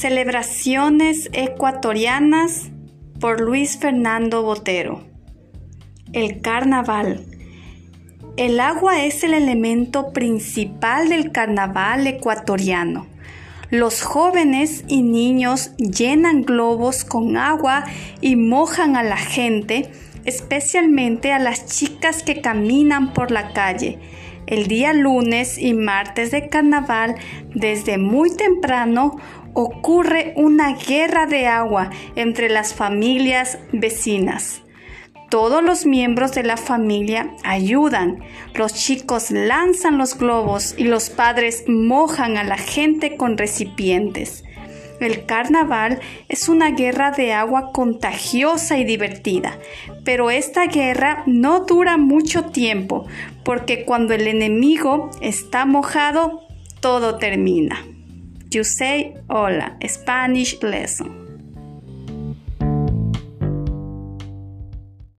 Celebraciones ecuatorianas por Luis Fernando Botero. El carnaval. El agua es el elemento principal del carnaval ecuatoriano. Los jóvenes y niños llenan globos con agua y mojan a la gente, especialmente a las chicas que caminan por la calle. El día lunes y martes de carnaval, desde muy temprano, ocurre una guerra de agua entre las familias vecinas. Todos los miembros de la familia ayudan. Los chicos lanzan los globos y los padres mojan a la gente con recipientes. El carnaval es una guerra de agua contagiosa y divertida, pero esta guerra no dura mucho tiempo, porque cuando el enemigo está mojado, todo termina. You say hola, Spanish lesson.